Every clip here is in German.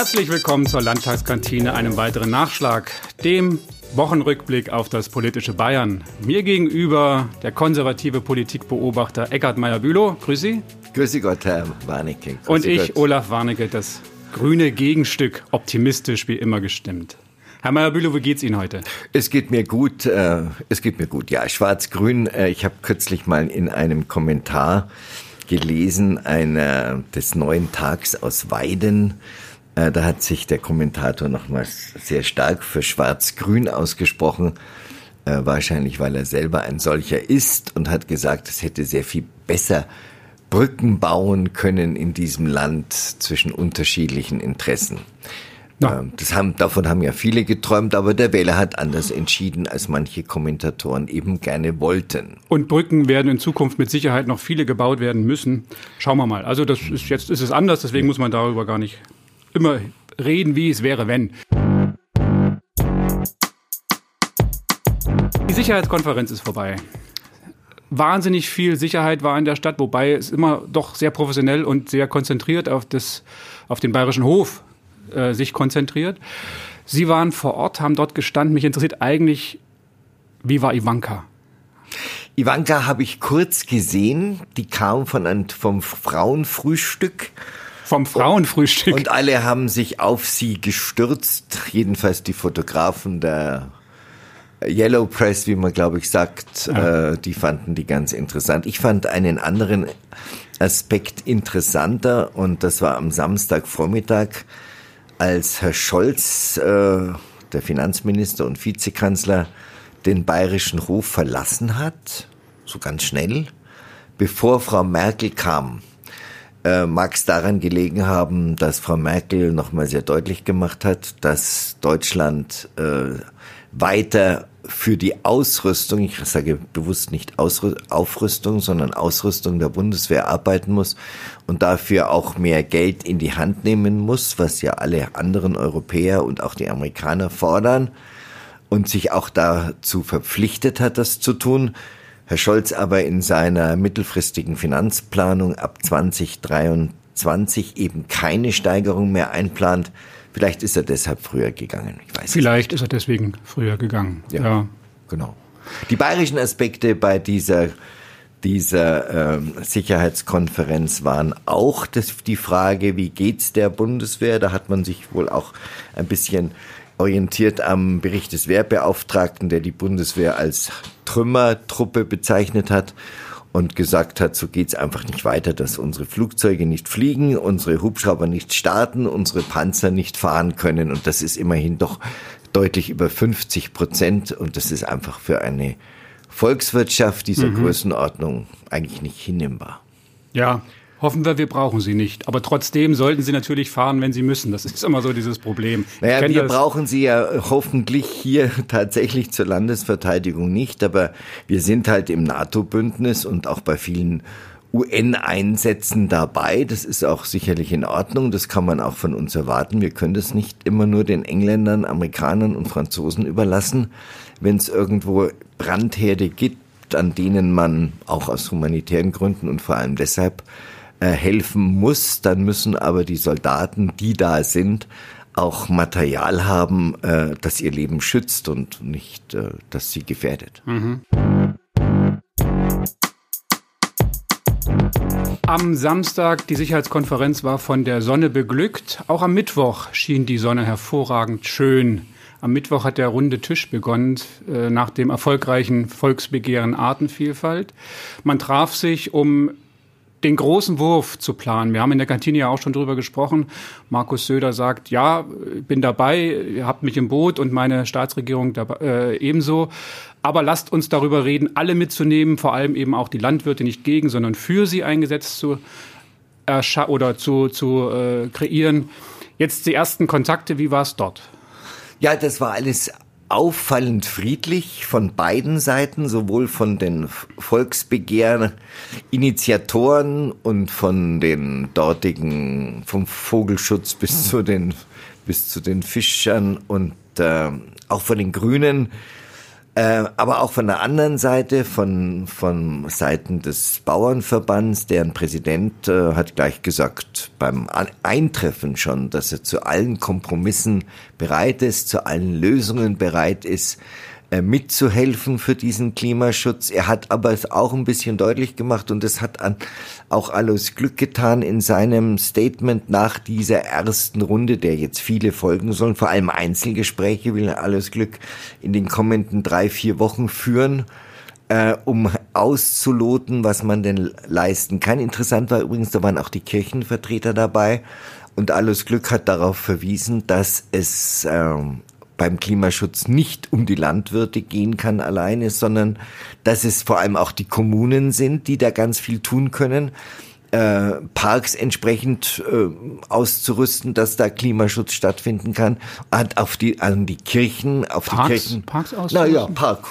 Herzlich willkommen zur Landtagskantine, einem weiteren Nachschlag, dem Wochenrückblick auf das politische Bayern. Mir gegenüber der konservative Politikbeobachter Eckhard Meyer-Bülow. Grüß Sie. Grüße Gott, Herr Warnecke. Grüß Und ich, Gott. Olaf Warnecke, das grüne Gegenstück, optimistisch wie immer gestimmt. Herr Meyer-Bülow, wie geht's Ihnen heute? Es geht mir gut, äh, es geht mir gut, ja. Schwarz-Grün, äh, ich habe kürzlich mal in einem Kommentar gelesen, einer des neuen Tags aus Weiden. Äh, da hat sich der Kommentator nochmals sehr stark für Schwarz-Grün ausgesprochen. Äh, wahrscheinlich, weil er selber ein solcher ist und hat gesagt, es hätte sehr viel besser Brücken bauen können in diesem Land zwischen unterschiedlichen Interessen. Ja. Ähm, Das haben, davon haben ja viele geträumt, aber der Wähler hat anders entschieden, als manche Kommentatoren eben gerne wollten. Und Brücken werden in Zukunft mit Sicherheit noch viele gebaut werden müssen. Schauen wir mal. Also das ist jetzt ist es anders, deswegen muss man darüber gar nicht immer reden, wie es wäre, wenn. Die Sicherheitskonferenz ist vorbei. Wahnsinnig viel Sicherheit war in der Stadt, wobei es immer doch sehr professionell und sehr konzentriert auf, das, auf den bayerischen Hof äh, sich konzentriert. Sie waren vor Ort, haben dort gestanden. Mich interessiert eigentlich, wie war Ivanka? Ivanka habe ich kurz gesehen, die kam von einem, vom Frauenfrühstück Vom Frauenfrühstück. und alle haben sich auf sie gestürzt, jedenfalls die Fotografen der Yellow Press, wie man glaube ich sagt, äh, die fanden die ganz interessant. Ich fand einen anderen Aspekt interessanter und das war am Samstagvormittag, als Herr Scholz, äh, der Finanzminister und Vizekanzler, den bayerischen Hof verlassen hat, so ganz schnell, bevor Frau Merkel kam. Äh, mag es daran gelegen haben, dass Frau Merkel nochmal sehr deutlich gemacht hat, dass Deutschland äh, weiter für die Ausrüstung, ich sage bewusst nicht Ausrü Aufrüstung, sondern Ausrüstung der Bundeswehr arbeiten muss und dafür auch mehr Geld in die Hand nehmen muss, was ja alle anderen Europäer und auch die Amerikaner fordern und sich auch dazu verpflichtet hat, das zu tun. Herr Scholz aber in seiner mittelfristigen Finanzplanung ab 2023 eben keine Steigerung mehr einplant. Vielleicht ist er deshalb früher gegangen. Ich Vielleicht ist er deswegen früher gegangen. Ja. Ja. Genau. Die bayerischen Aspekte bei dieser, dieser ähm, Sicherheitskonferenz waren auch das, die Frage, wie geht's der Bundeswehr? Da hat man sich wohl auch ein bisschen orientiert am Bericht des Wehrbeauftragten, der die Bundeswehr als Trümmertruppe bezeichnet hat und gesagt hat, so geht's einfach nicht weiter, dass unsere Flugzeuge nicht fliegen, unsere Hubschrauber nicht starten, unsere Panzer nicht fahren können. Und das ist immerhin doch deutlich über 50 Prozent. Und das ist einfach für eine Volkswirtschaft dieser Größenordnung eigentlich nicht hinnehmbar. ja, hoffen wir, wir brauchen sie nicht. Aber trotzdem sollten sie natürlich fahren, wenn sie müssen. Das ist immer so dieses Problem. Naja, wir das. brauchen sie ja hoffentlich hier tatsächlich zur Landesverteidigung nicht, aber wir sind halt im NATO-Bündnis und auch bei vielen UN-Einsätzen dabei. Das ist auch sicherlich in Ordnung. Das kann man auch von uns erwarten. Wir können das nicht immer nur den Engländern, Amerikanern und Franzosen überlassen. Wenn es irgendwo Brandherde gibt, an denen man auch aus humanitären Gründen und vor allem deshalb äh, helfen muss, dann müssen aber die Soldaten, die da sind, auch Material haben, äh, das ihr Leben schützt und nicht, äh, das sie gefährdet. Am Samstag, die Sicherheitskonferenz war von der Sonne beglückt. Auch am Mittwoch schien die Sonne hervorragend schön. Am Mittwoch hat der runde Tisch begonnen äh, nach dem erfolgreichen Volksbegehren Artenvielfalt. Man traf sich, um den großen Wurf zu planen. Wir haben in der Kantine ja auch schon drüber gesprochen. Markus Söder sagt, ja, bin dabei, ihr habt mich im Boot und meine Staatsregierung dabei, äh, ebenso. Aber lasst uns darüber reden, alle mitzunehmen, vor allem eben auch die Landwirte nicht gegen, sondern für sie ein Gesetz zu oder zu, zu äh, kreieren. Jetzt die ersten Kontakte, wie war es dort? Ja, das war alles auffallend friedlich von beiden Seiten, sowohl von den Volksbegehren, Initiatoren und von den dortigen, vom Vogelschutz bis zu den, bis zu den Fischern und äh, auch von den Grünen. Äh, aber auch von der anderen Seite, von, von Seiten des Bauernverbands, deren Präsident äh, hat gleich gesagt, beim Eintreffen schon, dass er zu allen Kompromissen bereit ist, zu allen Lösungen bereit ist. Äh, mitzuhelfen für diesen Klimaschutz. Er hat aber es auch ein bisschen deutlich gemacht und es hat an, auch alles Glück getan in seinem Statement nach dieser ersten Runde, der jetzt viele folgen sollen, vor allem Einzelgespräche will alles Glück in den kommenden drei, vier Wochen führen äh, um auszuloten, was man denn leisten kann. Interessant war übrigens, da waren auch die Kirchenvertreter dabei und alles Glück hat darauf verwiesen, dass es ähm, beim Klimaschutz nicht um die Landwirte gehen kann alleine, sondern dass es vor allem auch die Kommunen sind, die da ganz viel tun können. Äh, Parks entsprechend äh, auszurüsten, dass da Klimaschutz stattfinden kann, hat auf die an die Kirchen, auf Parks, die Kirchen. Parks auszurüsten? Na ja, Park,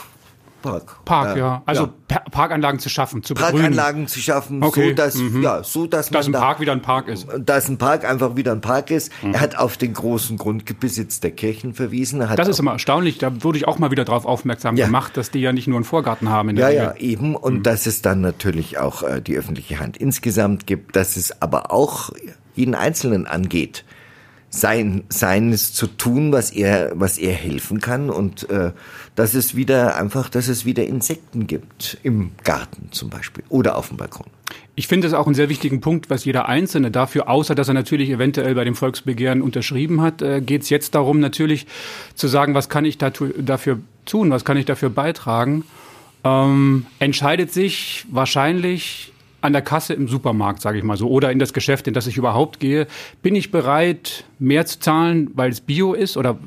Park. Park, äh, ja. Also ja. Parkanlagen zu schaffen, zu Parkanlagen zu schaffen, okay. so dass mhm. ja, so dass, dass ein da, Park wieder ein Park ist. Dass ein Park einfach wieder ein Park ist. Mhm. Er hat auf den großen Grundbesitz der Kirchen verwiesen. das ist immer erstaunlich. Da wurde ich auch mal wieder darauf aufmerksam ja. gemacht, dass die ja nicht nur einen Vorgarten haben. In der ja, Regel. ja, eben. Und mhm. dass es dann natürlich auch äh, die öffentliche Hand insgesamt gibt, dass es aber auch jeden Einzelnen angeht sein, seines zu tun, was er, was er helfen kann und äh, dass es wieder einfach, dass es wieder Insekten gibt im Garten zum Beispiel oder auf dem Balkon. Ich finde es auch einen sehr wichtigen Punkt, was jeder Einzelne dafür, außer dass er natürlich eventuell bei dem Volksbegehren unterschrieben hat, äh, geht es jetzt darum, natürlich zu sagen, was kann ich dafür tun, was kann ich dafür beitragen. Ähm, entscheidet sich wahrscheinlich an der Kasse im Supermarkt, sage ich mal so, oder in das Geschäft, in das ich überhaupt gehe, bin ich bereit, mehr zu zahlen, weil es Bio ist oder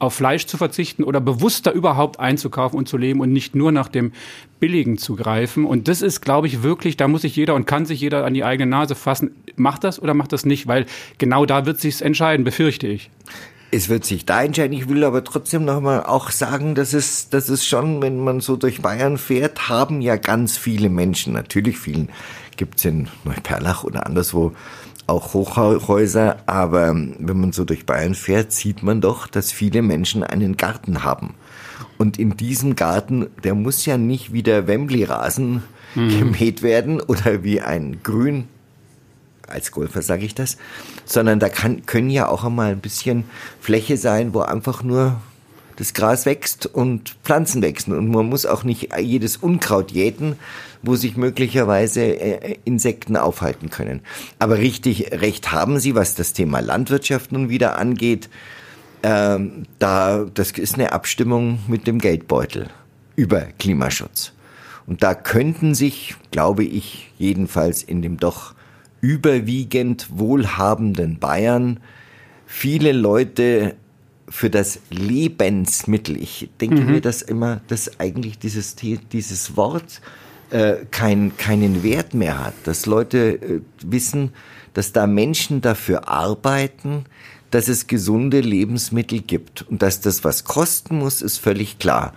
auf Fleisch zu verzichten oder bewusster überhaupt einzukaufen und zu leben und nicht nur nach dem Billigen zu greifen. Und das ist, glaube ich, wirklich, da muss sich jeder und kann sich jeder an die eigene Nase fassen. Macht das oder macht das nicht? Weil genau da wird sich's entscheiden, befürchte ich. Es wird sich da entscheiden. Ich will aber trotzdem nochmal auch sagen, dass es, dass es schon, wenn man so durch Bayern fährt, haben ja ganz viele Menschen, natürlich vielen gibt's in Neuperlach oder anderswo auch Hochhäuser, aber wenn man so durch Bayern fährt, sieht man doch, dass viele Menschen einen Garten haben. Und in diesem Garten, der muss ja nicht wie der Wembley-Rasen mhm. gemäht werden oder wie ein Grün als Golfer sage ich das, sondern da kann, können ja auch einmal ein bisschen Fläche sein, wo einfach nur das Gras wächst und Pflanzen wachsen und man muss auch nicht jedes Unkraut jäten, wo sich möglicherweise äh, Insekten aufhalten können. Aber richtig recht haben Sie, was das Thema Landwirtschaft nun wieder angeht. Ähm, da das ist eine Abstimmung mit dem Geldbeutel über Klimaschutz. Und da könnten sich, glaube ich, jedenfalls in dem doch überwiegend wohlhabenden Bayern viele Leute für das Lebensmittel, ich denke mhm. mir das immer, dass eigentlich dieses, dieses Wort äh, kein, keinen Wert mehr hat, dass Leute äh, wissen, dass da Menschen dafür arbeiten, dass es gesunde Lebensmittel gibt und dass das was kosten muss, ist völlig klar.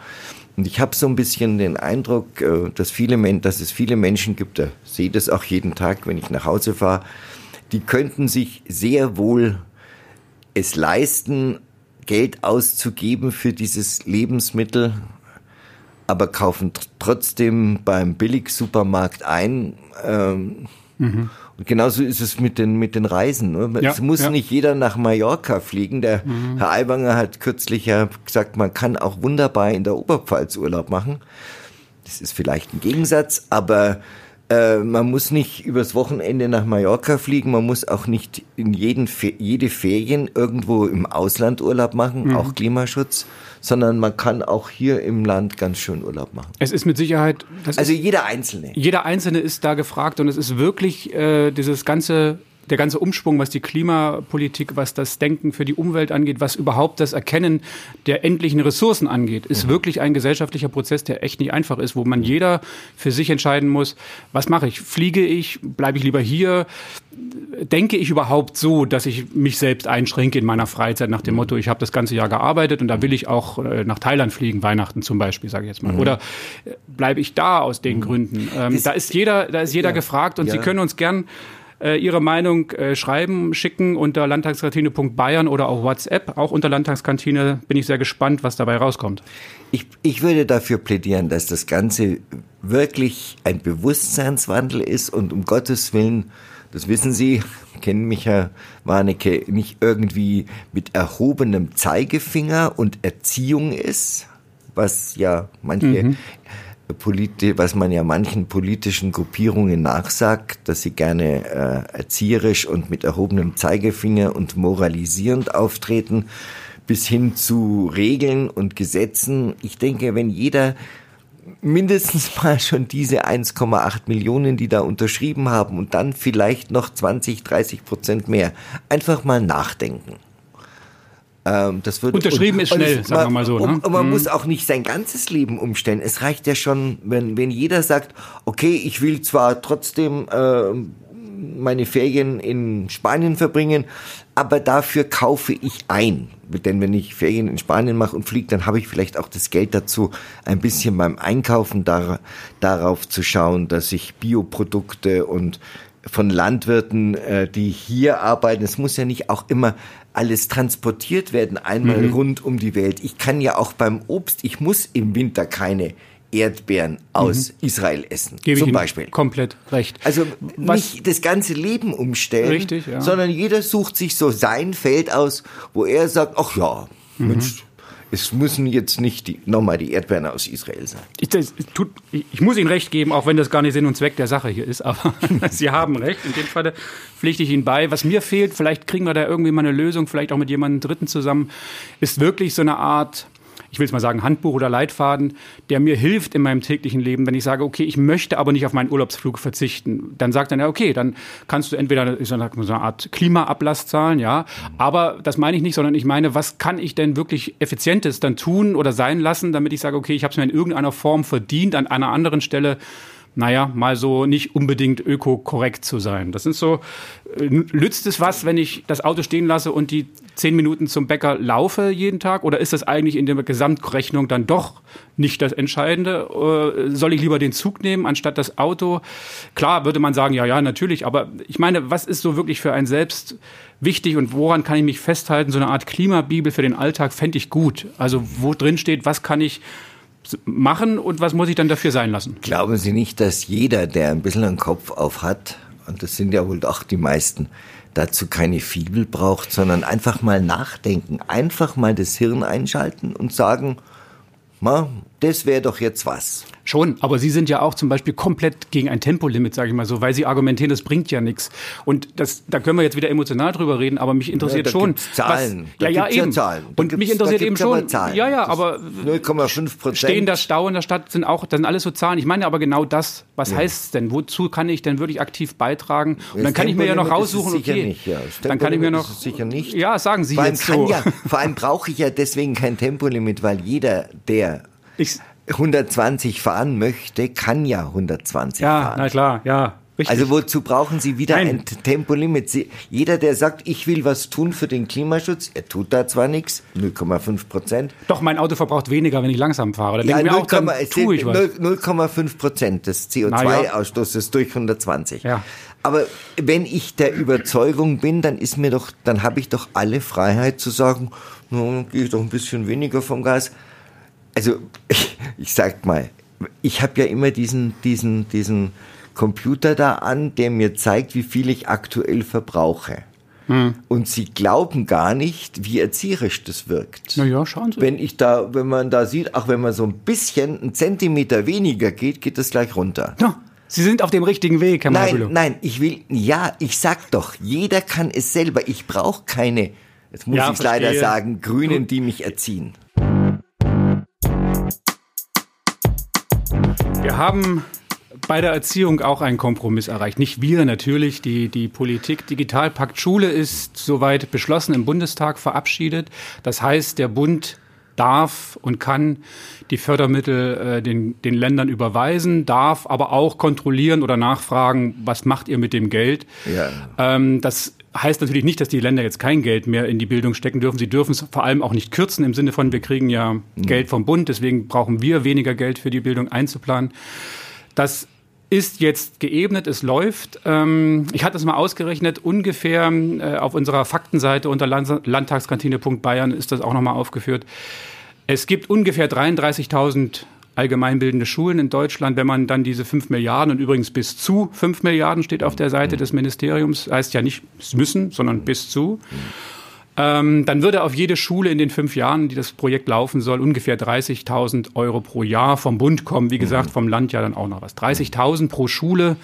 Und ich habe so ein bisschen den Eindruck, äh, dass, viele, dass es viele Menschen gibt, da sehe das auch jeden Tag, wenn ich nach Hause fahre, die könnten sich sehr wohl es leisten, Geld auszugeben für dieses Lebensmittel, aber kaufen trotzdem beim Billigsupermarkt ein. Ähm, mhm. Und genauso ist es mit den, mit den Reisen. Ne? Ja, es muss ja. nicht jeder nach Mallorca fliegen. Der mhm. Herr Aiwanger hat kürzlich ja gesagt, man kann auch wunderbar in der Oberpfalz Urlaub machen. Das ist vielleicht ein Gegensatz, aber äh, man muss nicht übers Wochenende nach Mallorca fliegen, man muss auch nicht in jeden, jede Ferien irgendwo im Ausland Urlaub machen, mhm. auch Klimaschutz, sondern man kann auch hier im Land ganz schön Urlaub machen. Es ist mit Sicherheit. also jeder Einzelne. Jeder Einzelne ist da gefragt und es ist wirklich äh, dieses ganze der ganze Umschwung, was die Klimapolitik, was das Denken für die Umwelt angeht, was überhaupt das Erkennen der endlichen Ressourcen angeht, ist mhm. wirklich ein gesellschaftlicher Prozess, der echt nicht einfach ist, wo man jeder für sich entscheiden muss, was mache ich? Fliege ich? Bleibe ich lieber hier? Denke ich überhaupt so, dass ich mich selbst einschränke in meiner Freizeit nach dem mhm. Motto, ich habe das ganze Jahr gearbeitet und da will ich auch äh, nach Thailand fliegen, Weihnachten zum Beispiel, sage ich jetzt mal. Mhm. Oder äh, bleibe ich da aus den mhm. Gründen? Ähm, da ist jeder, da ist jeder ja. gefragt und ja. Sie können uns gern äh, Ihre Meinung äh, schreiben, schicken unter landtagskantine.bayern oder auch WhatsApp. Auch unter Landtagskantine bin ich sehr gespannt, was dabei rauskommt. Ich, ich würde dafür plädieren, dass das Ganze wirklich ein Bewusstseinswandel ist und um Gottes Willen, das wissen Sie, kennen mich, Herr Warnecke, nicht irgendwie mit erhobenem Zeigefinger und Erziehung ist, was ja manche mhm. Politi was man ja manchen politischen Gruppierungen nachsagt, dass sie gerne äh, erzieherisch und mit erhobenem Zeigefinger und moralisierend auftreten, bis hin zu Regeln und Gesetzen. Ich denke, wenn jeder mindestens mal schon diese 1,8 Millionen, die da unterschrieben haben und dann vielleicht noch 20, 30 Prozent mehr, einfach mal nachdenken. Ähm, das wird, Unterschrieben und, ist schnell, und, sagen wir mal so. Ne? Und, man mhm. muss auch nicht sein ganzes Leben umstellen. Es reicht ja schon, wenn, wenn jeder sagt, okay, ich will zwar trotzdem äh, meine Ferien in Spanien verbringen, aber dafür kaufe ich ein. Denn wenn ich Ferien in Spanien mache und fliege, dann habe ich vielleicht auch das Geld dazu, ein bisschen beim Einkaufen dar darauf zu schauen, dass ich Bioprodukte und von Landwirten, äh, die hier arbeiten. Es muss ja nicht auch immer alles transportiert werden, einmal mhm. rund um die Welt. Ich kann ja auch beim Obst, ich muss im Winter keine Erdbeeren aus mhm. Israel essen. Gebe zum ich Beispiel. Komplett recht. Also Was? nicht das ganze Leben umstellen, Richtig, ja. sondern jeder sucht sich so sein Feld aus, wo er sagt, ach ja, mhm. Mensch, es müssen jetzt nicht nochmal die Erdbeeren aus Israel sein. Ich, das, tut, ich, muss Ihnen recht geben, auch wenn das gar nicht Sinn und Zweck der Sache hier ist, aber Sie haben recht. In dem Fall pflichte ich Ihnen bei. Was mir fehlt, vielleicht kriegen wir da irgendwie mal eine Lösung, vielleicht auch mit jemandem Dritten zusammen, ist wirklich so eine Art ich will es mal sagen, Handbuch oder Leitfaden, der mir hilft in meinem täglichen Leben, wenn ich sage, okay, ich möchte aber nicht auf meinen Urlaubsflug verzichten. Dann sagt er, ja, okay, dann kannst du entweder so eine Art Klimaablass zahlen, ja, aber das meine ich nicht, sondern ich meine, was kann ich denn wirklich Effizientes dann tun oder sein lassen, damit ich sage, okay, ich habe es mir in irgendeiner Form verdient, an einer anderen Stelle naja, mal so nicht unbedingt öko-korrekt zu sein. Das sind so, äh, nützt es was, wenn ich das Auto stehen lasse und die zehn Minuten zum Bäcker laufe jeden Tag? Oder ist das eigentlich in der Gesamtrechnung dann doch nicht das Entscheidende? Äh, soll ich lieber den Zug nehmen anstatt das Auto? Klar würde man sagen, ja, ja, natürlich. Aber ich meine, was ist so wirklich für ein Selbst wichtig und woran kann ich mich festhalten? So eine Art Klimabibel für den Alltag fände ich gut. Also wo drin steht, was kann ich machen und was muss ich dann dafür sein lassen? Glauben Sie nicht, dass jeder, der ein bisschen einen Kopf auf hat, und das sind ja wohl doch die meisten, dazu keine Fibel braucht, sondern einfach mal nachdenken, einfach mal das Hirn einschalten und sagen, das wäre doch jetzt was. Schon, aber Sie sind ja auch zum Beispiel komplett gegen ein Tempolimit, sage ich mal so, weil Sie argumentieren, das bringt ja nichts. Und das, da können wir jetzt wieder emotional drüber reden, aber mich interessiert ja, schon. Zahlen. Was, ja, ja, eben. Ja Zahlen. Da und mich interessiert eben schon. Zahlen. Ja, ja, aber 0,5 Prozent. Stehen das Stau in der Stadt sind auch, das sind alles so Zahlen. Ich meine aber genau das. Was ja. heißt es denn? Wozu kann ich denn wirklich aktiv beitragen? Und dann kann ich mir ja noch raussuchen, okay. Nicht, ja. Dann kann ich mir noch. Sicher nicht. Ja, sagen Sie vor jetzt so. Ja, vor allem brauche ich ja deswegen kein Tempolimit, weil jeder, der ich, 120 fahren möchte, kann ja 120 ja, fahren. Ja, na klar, ja. Richtig. Also wozu brauchen Sie wieder Nein. ein Tempolimit? Sie, jeder, der sagt, ich will was tun für den Klimaschutz, er tut da zwar nichts, 0,5 Prozent. Doch, mein Auto verbraucht weniger, wenn ich langsam fahre. Da ja, 0,5 Prozent des CO2-Ausstoßes ja. durch 120. Ja. Aber wenn ich der Überzeugung bin, dann ist mir doch, dann habe ich doch alle Freiheit zu sagen, no, gehe ich doch ein bisschen weniger vom Gas also ich, ich sag mal, ich habe ja immer diesen, diesen, diesen Computer da an, der mir zeigt, wie viel ich aktuell verbrauche. Hm. Und sie glauben gar nicht, wie erzieherisch das wirkt. Na ja, schauen Sie. Wenn ich da, wenn man da sieht, auch wenn man so ein bisschen, einen Zentimeter weniger geht, geht das gleich runter. Ja. Sie sind auf dem richtigen Weg, Herr Nein, Marbulo. nein, ich will, ja, ich sag doch, jeder kann es selber. Ich brauche keine, jetzt muss ja, ich leider sagen, Grünen, die mich erziehen. Wir haben bei der Erziehung auch einen Kompromiss erreicht. Nicht wir natürlich, die, die Politik. Digitalpakt Schule ist soweit beschlossen im Bundestag verabschiedet. Das heißt, der Bund darf und kann die Fördermittel äh, den, den Ländern überweisen, darf aber auch kontrollieren oder nachfragen, was macht ihr mit dem Geld. Ja. Ähm, das heißt natürlich nicht, dass die Länder jetzt kein Geld mehr in die Bildung stecken dürfen. Sie dürfen es vor allem auch nicht kürzen im Sinne von, wir kriegen ja mhm. Geld vom Bund, deswegen brauchen wir weniger Geld für die Bildung einzuplanen. Das ist jetzt geebnet, es läuft. Ähm, ich hatte es mal ausgerechnet, ungefähr äh, auf unserer Faktenseite unter landtagskantine.bayern ist das auch nochmal aufgeführt. Es gibt ungefähr 33.000 allgemeinbildende Schulen in Deutschland, wenn man dann diese 5 Milliarden und übrigens bis zu 5 Milliarden steht auf der Seite des Ministeriums, heißt ja nicht müssen, sondern bis zu. Ähm, dann würde auf jede Schule in den fünf Jahren, die das Projekt laufen soll, ungefähr 30.000 Euro pro Jahr vom Bund kommen. Wie gesagt, vom Land ja dann auch noch was. 30.000 pro Schule.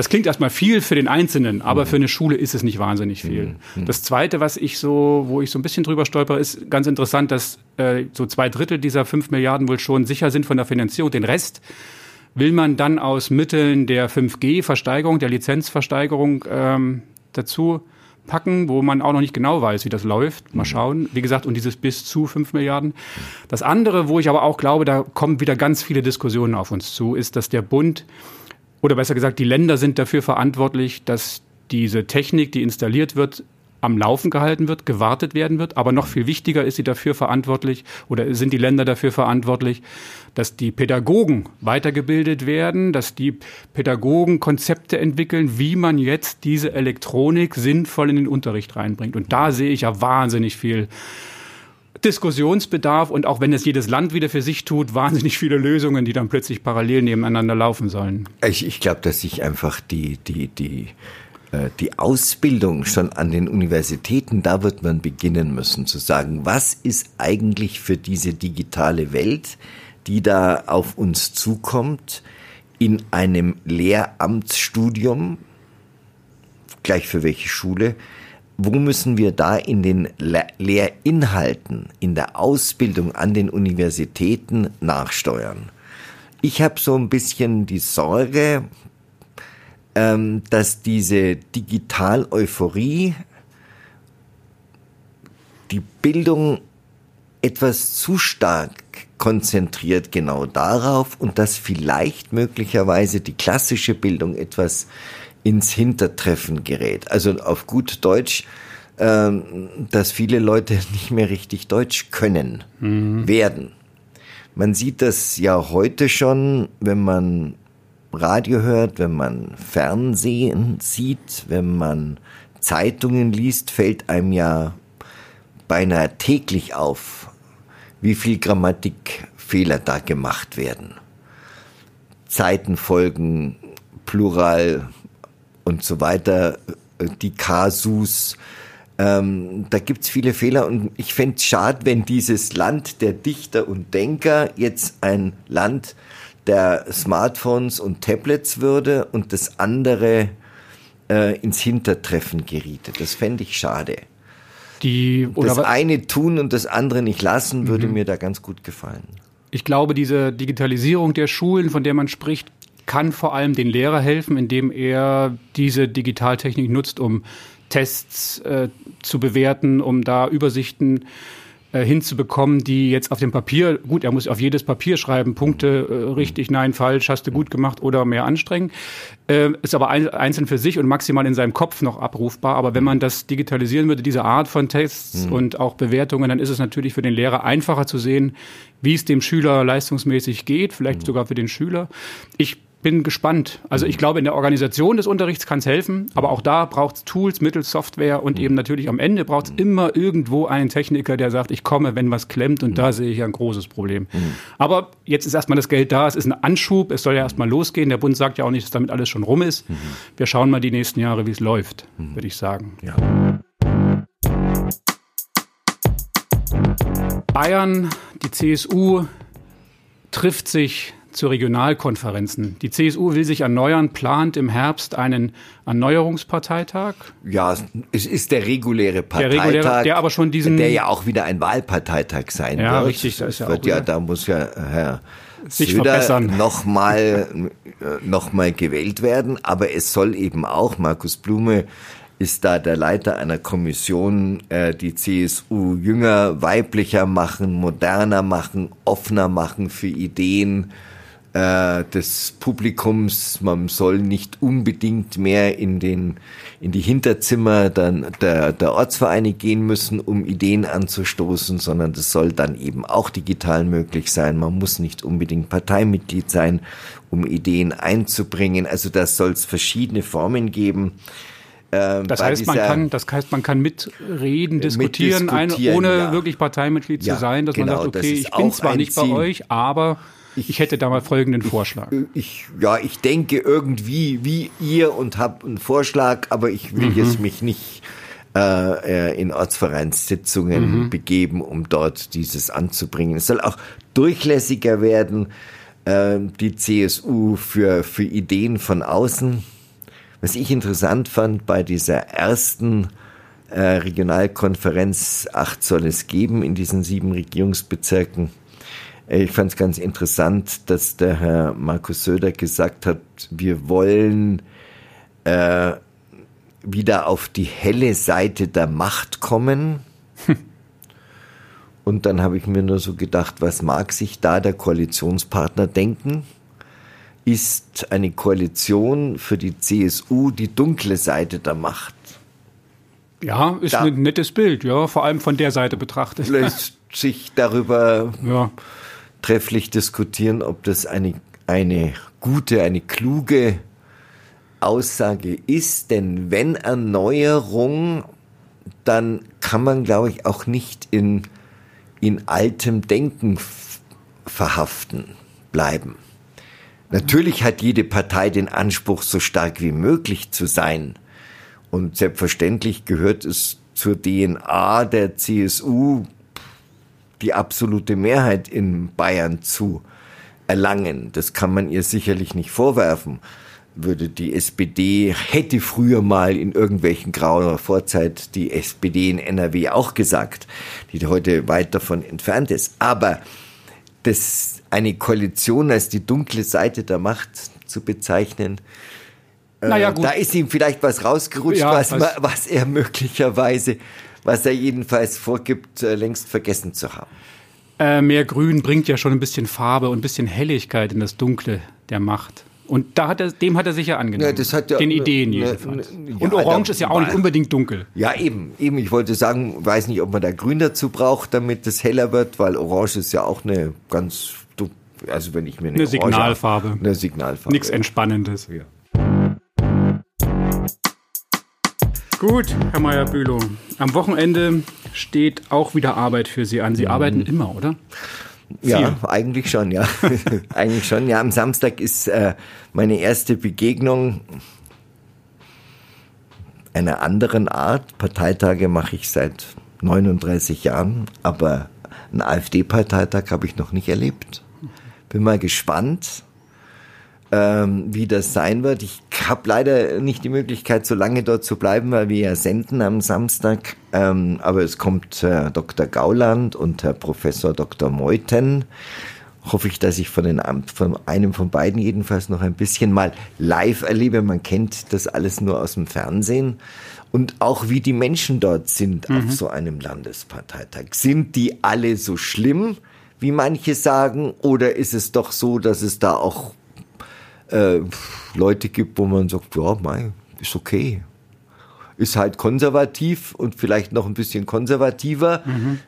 Das klingt erstmal viel für den Einzelnen, aber für eine Schule ist es nicht wahnsinnig viel. Das Zweite, was ich so, wo ich so ein bisschen drüber stolper, ist ganz interessant, dass äh, so zwei Drittel dieser fünf Milliarden wohl schon sicher sind von der Finanzierung. Den Rest will man dann aus Mitteln der 5G-Versteigerung, der Lizenzversteigerung ähm, dazu packen, wo man auch noch nicht genau weiß, wie das läuft. Mal mhm. schauen. Wie gesagt, und dieses bis zu 5 Milliarden. Das andere, wo ich aber auch glaube, da kommen wieder ganz viele Diskussionen auf uns zu, ist, dass der Bund oder besser gesagt, die Länder sind dafür verantwortlich, dass diese Technik, die installiert wird, am Laufen gehalten wird, gewartet werden wird. Aber noch viel wichtiger ist sie dafür verantwortlich oder sind die Länder dafür verantwortlich, dass die Pädagogen weitergebildet werden, dass die Pädagogen Konzepte entwickeln, wie man jetzt diese Elektronik sinnvoll in den Unterricht reinbringt. Und da sehe ich ja wahnsinnig viel Diskussionsbedarf und auch wenn es jedes Land wieder für sich tut, wahnsinnig viele Lösungen, die dann plötzlich parallel nebeneinander laufen sollen. Ich, ich glaube, dass sich einfach die, die, die äh, die Ausbildung schon an den Universitäten, da wird man beginnen müssen zu sagen, was ist eigentlich für diese digitale Welt, die da auf uns zukommt, in einem Lehramtsstudium, gleich für welche Schule, wo müssen wir da in den Lehrinhalten, in der Ausbildung an den Universitäten nachsteuern? Ich habe so ein bisschen die Sorge, ähm, dass diese Digital-Euphorie die Bildung etwas zu stark konzentriert genau darauf und dass vielleicht möglicherweise die klassische Bildung etwas ins Hintertreffen gerät. Also auf gut Deutsch, ähm, dass viele Leute nicht mehr richtig Deutsch können mhm. werden. Man sieht das ja heute schon, wenn man Radio hört, wenn man Fernsehen sieht, wenn man Zeitungen liest, fällt einem ja beinahe täglich auf, wie viel Grammatikfehler da gemacht werden. Zeitenfolgen, Plural und so weiter, die Kasus, ähm, da gibt's viele Fehler und ich fände es schade, wenn dieses Land der Dichter und Denker jetzt ein Land der Smartphones und Tablets würde und das andere äh, ins Hintertreffen geriete. Das fände ich schade. Die, das eine tun und das andere nicht lassen, würde mhm. mir da ganz gut gefallen. Ich glaube, diese Digitalisierung der Schulen, von der man spricht, kann vor allem den Lehrer helfen, indem er diese Digitaltechnik nutzt, um Tests äh, zu bewerten, um da Übersichten äh, hinzubekommen, die jetzt auf dem Papier, gut, er muss auf jedes Papier schreiben, Punkte, äh, richtig, nein, falsch, hast du gut gemacht oder mehr anstrengen, äh, ist aber ein, einzeln für sich und maximal in seinem Kopf noch abrufbar. Aber wenn man das digitalisieren würde, diese Art von Tests mhm. und auch Bewertungen, dann ist es natürlich für den Lehrer einfacher zu sehen, wie es dem Schüler leistungsmäßig geht, vielleicht mhm. sogar für den Schüler. Ich bin gespannt. Also ich glaube, in der Organisation des Unterrichts kann es helfen, aber auch da braucht es Tools, Mittel, Software und eben natürlich am Ende braucht es immer irgendwo einen Techniker, der sagt, ich komme, wenn was klemmt und da sehe ich ein großes Problem. Aber jetzt ist erstmal das Geld da, es ist ein Anschub, es soll ja erstmal losgehen. Der Bund sagt ja auch nicht, dass damit alles schon rum ist. Wir schauen mal die nächsten Jahre, wie es läuft, würde ich sagen. Ja. Bayern, die CSU trifft sich zu Regionalkonferenzen. Die CSU will sich erneuern, plant im Herbst einen Erneuerungsparteitag. Ja, es ist der reguläre Parteitag, der, reguläre, der aber schon diesen, der ja auch wieder ein Wahlparteitag sein ja, wird. Richtig, das ist ja, wird ja, da muss ja Herr sich Söder verbessern. nochmal noch mal gewählt werden, aber es soll eben auch Markus Blume ist da der Leiter einer Kommission, äh, die CSU jünger, weiblicher machen, moderner machen, offener machen für Ideen äh, des Publikums, man soll nicht unbedingt mehr in den in die Hinterzimmer dann der, der Ortsvereine gehen müssen, um Ideen anzustoßen, sondern das soll dann eben auch digital möglich sein. Man muss nicht unbedingt Parteimitglied sein, um Ideen einzubringen. Also das soll es verschiedene Formen geben. Ähm, das heißt, man kann, das heißt, man kann mitreden, diskutieren, mitdiskutieren ohne ja. wirklich Parteimitglied Ja, zu sein, dass genau, man sagt, das okay, ich bin zwar ein nicht bei Ziel. euch, aber ich, hätte da mal folgenden Vorschlag. Ich, ja, ich denke irgendwie wie ihr und habe einen Vorschlag, aber ich will jetzt mich nicht äh, äh, in Ortsvereinssitzungen begeben, um dort dieses anzubringen. Es soll auch durchlässiger werden, äh, die CSU für, für Ideen von außen. Was ich interessant fand bei dieser ersten äh, Regionalkonferenz, acht soll es geben in diesen sieben Regierungsbezirken. Ich fand es ganz interessant, dass der Herr Markus Söder gesagt hat, wir wollen äh, wieder auf die helle Seite der Macht kommen. Und dann habe ich mir nur so gedacht, was mag sich da der Koalitionspartner denken? Ist eine Koalition für die CSU die dunkle Seite der Macht? Ja, ist Da- ein nettes Bild, ja, vor allem von der Seite betrachtet. Lässt sich darüber Ja, trefflich diskutieren, ob das eine, eine gute, eine kluge Aussage ist. Denn wenn Erneuerung, dann kann man, glaube ich, auch nicht in, in altem Denken verhaften bleiben. Natürlich hat jede Partei den Anspruch, so stark wie möglich zu sein. Und selbstverständlich gehört es zur DNA der CSU, die absolute Mehrheit in Bayern zu erlangen. Das kann man ihr sicherlich nicht vorwerfen. Würde die SPD, hätte früher mal in irgendwelchen grauer Vorzeit die SPD in NRW auch gesagt, die heute weit davon entfernt ist. Aber das, eine Koalition als die dunkle Seite der Macht zu bezeichnen, naja, äh, gut. da ist ihm vielleicht was rausgerutscht, Ja, was, was er möglicherweise, was er jedenfalls vorgibt, äh, längst vergessen zu haben. Äh, mehr Grün bringt ja schon ein bisschen Farbe und ein bisschen Helligkeit in das Dunkle der Macht. Und da hat er, dem hat er sich ja angenommen. Ja, hat ja- Den Ideen ne- jedenfalls. ne- und ja, Orange da- ist ja auch nicht unbedingt dunkel. Ja, eben, eben. Ich wollte sagen, weiß nicht, ob man da Grün dazu braucht, damit es heller wird, weil Orange ist ja auch eine ganz, also wenn ich mir eine, Eine Signalfarbe. eine Signalfarbe. Nichts Entspannendes. Ja. Gut, Herr Meyer-Bülow. Am Wochenende steht auch wieder Arbeit für Sie an. Sie Mhm. arbeiten immer, oder? Ja, eigentlich schon, ja. eigentlich schon. Ja, am Samstag ist äh, meine erste Begegnung einer anderen Art. Parteitage mache ich seit 39 Jahren, aber einen AfD-Parteitag habe ich noch nicht erlebt. Bin mal gespannt, ähm, wie das sein wird. Ich habe leider nicht die Möglichkeit, so lange dort zu bleiben, weil wir ja senden am Samstag. Ähm, aber es kommt Herr Dr. Gauland und Herr Professor Dr. Meuthen. Hoffe ich, dass ich von, den, von einem von beiden jedenfalls noch ein bisschen mal live erlebe. Man kennt das alles nur aus dem Fernsehen. Und auch wie die Menschen dort sind auf so einem Landesparteitag. Sind die alle so schlimm, wie manche sagen? Oder ist es doch so, dass es da auch äh, Leute gibt, wo man sagt, ja, mei, ist okay. Ist halt konservativ und vielleicht noch ein bisschen konservativer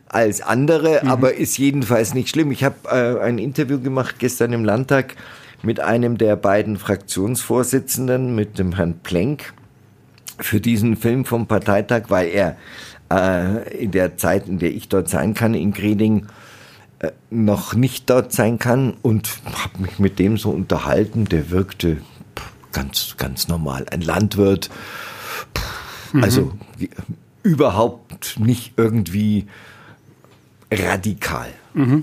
als andere, aber ist jedenfalls nicht schlimm. Ich habe äh, ein Interview gemacht gestern im Landtag mit einem der beiden Fraktionsvorsitzenden, mit dem Herrn Plenk, für diesen Film vom Parteitag, weil er äh, in der Zeit, in der ich dort sein kann, in Greding, noch nicht dort sein kann und habe mich mit dem so unterhalten. Der wirkte ganz, ganz normal. Ein Landwirt, pff, also wie- überhaupt nicht irgendwie radikal.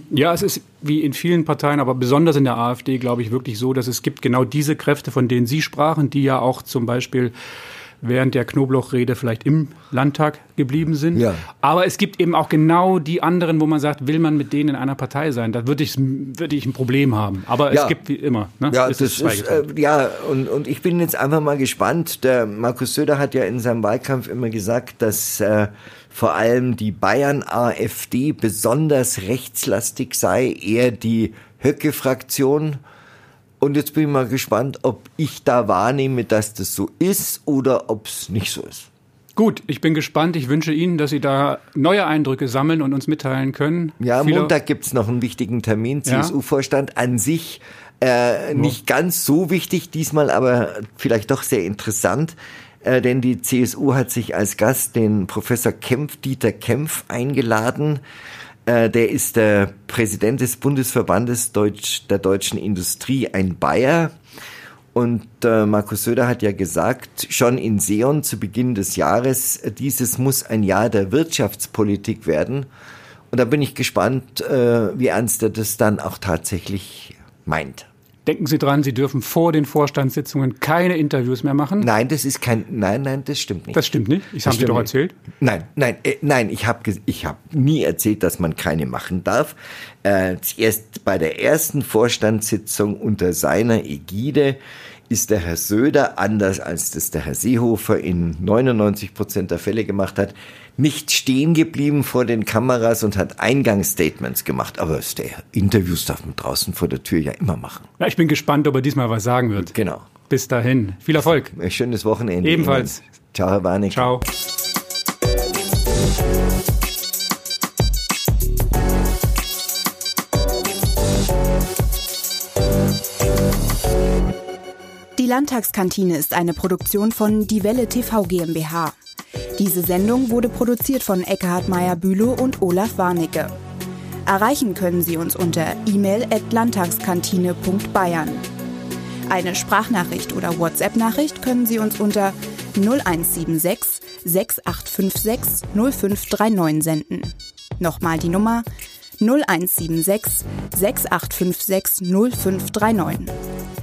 Ja, es ist wie in vielen Parteien, aber besonders in der AfD, glaube ich, wirklich so, dass es gibt genau diese Kräfte, von denen Sie sprachen, die ja auch zum Beispiel während der Knoblauchrede vielleicht im Landtag geblieben sind. Ja. Aber es gibt eben auch genau die anderen, wo man sagt, will man mit denen in einer Partei sein? Da würde ich, würde ich ein Problem haben. Aber Ja. es gibt wie immer. Ne? Ja, Es das ist, äh, ja, und, und ich bin jetzt einfach mal gespannt. Der Markus Söder hat ja in seinem Wahlkampf immer gesagt, dass äh, vor allem die Bayern-AfD besonders rechtslastig sei, eher die Höcke-Fraktion Und jetzt bin ich mal gespannt, ob ich da wahrnehme, dass das so ist oder ob es nicht so ist. Gut, ich bin gespannt. Ich wünsche Ihnen, dass Sie da neue Eindrücke sammeln und uns mitteilen können. Ja, am Montag gibt's noch einen wichtigen Termin. CSU-Vorstand an sich äh, nicht ganz so wichtig diesmal, aber vielleicht doch sehr interessant. Äh, denn die CSU hat sich als Gast den Professor Kempf, Dieter Kempf, eingeladen. Äh, der ist der Präsident des Bundesverbandes Deutsch, der deutschen Industrie, ein Bayer. Und äh, Markus Söder hat ja gesagt, schon in Seon zu Beginn des Jahres, dieses muss ein Jahr der Wirtschaftspolitik werden. Und da bin ich gespannt, äh, wie ernst er das dann auch tatsächlich meint. Denken Sie dran, Sie dürfen vor den Vorstandssitzungen keine Interviews mehr machen? Nein, das ist kein, nein, nein, das stimmt nicht. Das stimmt nicht? Ich habe Sie doch erzählt? Nein, nein, äh, nein, ich habe ich hab nie erzählt, dass man keine machen darf. Äh, erst bei der ersten Vorstandssitzung unter seiner Ägide ist der Herr Söder, anders als das der Herr Seehofer in 99 Prozent der Fälle gemacht hat, nicht stehen geblieben vor den Kameras und hat Eingangsstatements gemacht. Aber der Interviews darf man draußen vor der Tür ja immer machen. Ja, ich bin gespannt, ob er diesmal was sagen wird. Genau. Bis dahin. Viel Erfolg. Ein schönes Wochenende. Ebenfalls. Ihnen. Ciao, Herr Warnig. Ciao. Die Landtagskantine ist eine Produktion von Die Welle TV GmbH. Diese Sendung wurde produziert von Eckhard Meyer-Bülow und Olaf Warnecke. Erreichen können Sie uns unter e-mail at landtagskantine.bayern. Eine Sprachnachricht oder WhatsApp-Nachricht können Sie uns unter 0176 6856 0539 senden. Nochmal die Nummer 0176 6856 0539.